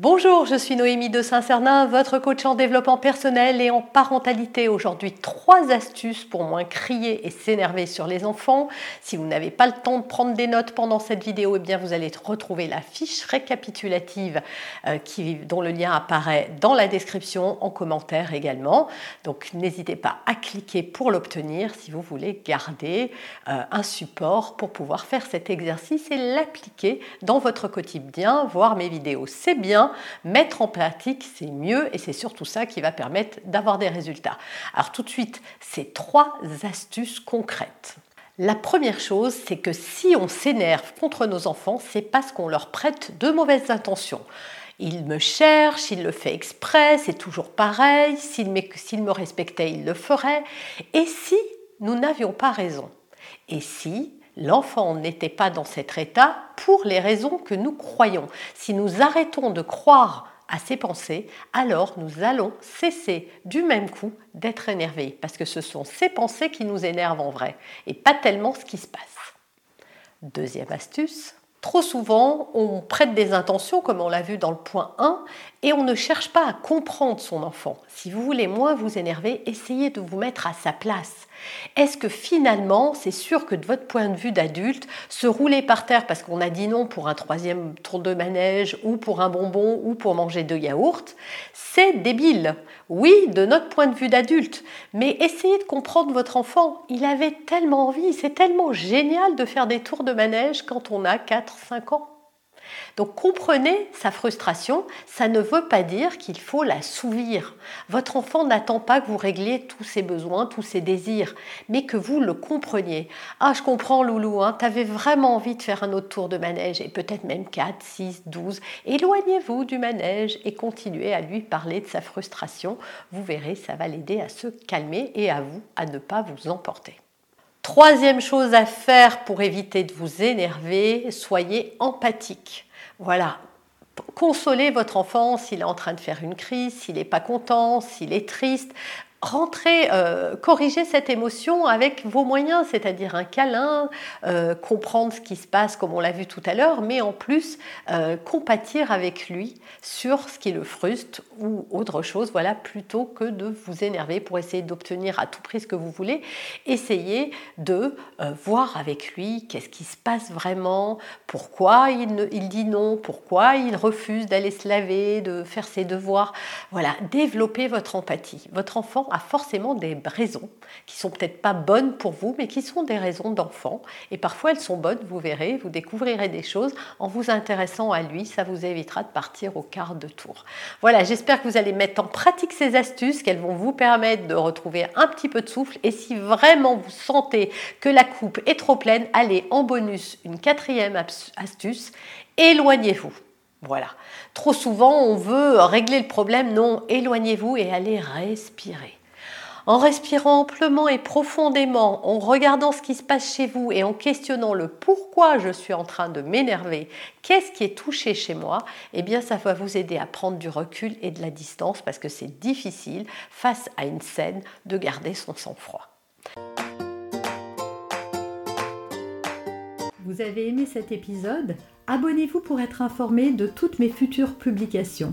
Bonjour, je suis Noémie de Saint-Cernin, votre coach en développement personnel et en parentalité. Aujourd'hui, trois astuces pour moins crier et s'énerver sur les enfants. Si vous n'avez pas le temps de prendre des notes pendant cette vidéo, eh bien vous allez retrouver la fiche récapitulative euh, dont le lien apparaît dans la description, en commentaire également. Donc n'hésitez pas à cliquer pour l'obtenir si vous voulez garder euh, un support pour pouvoir faire cet exercice et l'appliquer dans votre quotidien, voir mes vidéos. C'est bien mettre en pratique, c'est mieux et c'est surtout ça qui va permettre d'avoir des résultats. Alors tout de suite, ces trois astuces concrètes. La première chose, c'est que si on s'énerve contre nos enfants, c'est parce qu'on leur prête de mauvaises intentions. Il me cherche, il le fait exprès, c'est toujours pareil, s'il me respectait, il le ferait. Et si nous n'avions pas raison? Et si l'enfant n'était pas dans cet état pour les raisons que nous croyons. Si nous arrêtons de croire à ces pensées, alors nous allons cesser du même coup d'être énervés, parce que ce sont ces pensées qui nous énervent en vrai, et pas tellement ce qui se passe. Deuxième astuce, Trop souvent, on prête des intentions, comme on l'a vu dans le point 1, et on ne cherche pas à comprendre son enfant. Si vous voulez moins vous énerver, essayez de vous mettre à sa place. Est-ce que finalement, c'est sûr que de votre point de vue d'adulte, se rouler par terre parce qu'on a dit non pour un troisième tour de manège ou pour un bonbon ou pour manger deux yaourts, c'est débile. Oui, de notre point de vue d'adulte, mais essayez de comprendre votre enfant. Il avait tellement envie, c'est tellement génial de faire des tours de manège quand on a 4-5 ans. Donc comprenez sa frustration, ça ne veut pas dire qu'il faut l'assouvir. Votre enfant n'attend pas que vous régliez tous ses besoins, tous ses désirs, mais que vous le compreniez. Ah, je comprends Loulou, hein, tu avais vraiment envie de faire un autre tour de manège, et peut-être même 4, 6, 12. Éloignez-vous du manège et continuez à lui parler de sa frustration. Vous verrez, ça va l'aider à se calmer et à vous à ne pas vous emporter. Troisième chose à faire pour éviter de vous énerver, soyez empathique. Voilà, consolez votre enfant s'il est en train de faire une crise, s'il n'est pas content, s'il est triste rentrer, euh, corriger cette émotion avec vos moyens, c'est-à-dire un câlin, euh, comprendre ce qui se passe comme on l'a vu tout à l'heure, mais en plus euh, compatir avec lui sur ce qui le frustre ou autre chose, voilà, plutôt que de vous énerver pour essayer d'obtenir à tout prix ce que vous voulez, essayez de voir avec lui qu'est-ce qui se passe vraiment, pourquoi il, il dit non, pourquoi il refuse d'aller se laver, de faire ses devoirs, voilà, développez votre empathie. Votre enfant a forcément des raisons qui sont peut-être pas bonnes pour vous, mais qui sont des raisons d'enfant. Et parfois elles sont bonnes, vous verrez, vous découvrirez des choses en vous intéressant à lui. Ça vous évitera de partir au quart de tour. Voilà, j'espère que vous allez mettre en pratique ces astuces, qu'elles vont vous permettre de retrouver un petit peu de souffle. Et si vraiment vous sentez que la coupe est trop pleine, allez en bonus une quatrième astuce, éloignez-vous. Voilà. Trop souvent, on veut régler le problème. Non, éloignez-vous et allez respirer. En respirant amplement et profondément, en regardant ce qui se passe chez vous et en questionnant le pourquoi je suis en train de m'énerver, qu'est-ce qui est touché chez moi, eh bien ça va vous aider à prendre du recul et de la distance parce que c'est difficile face à une scène de garder son sang-froid. Vous avez aimé cet épisode? Abonnez-vous pour être informé de toutes mes futures publications.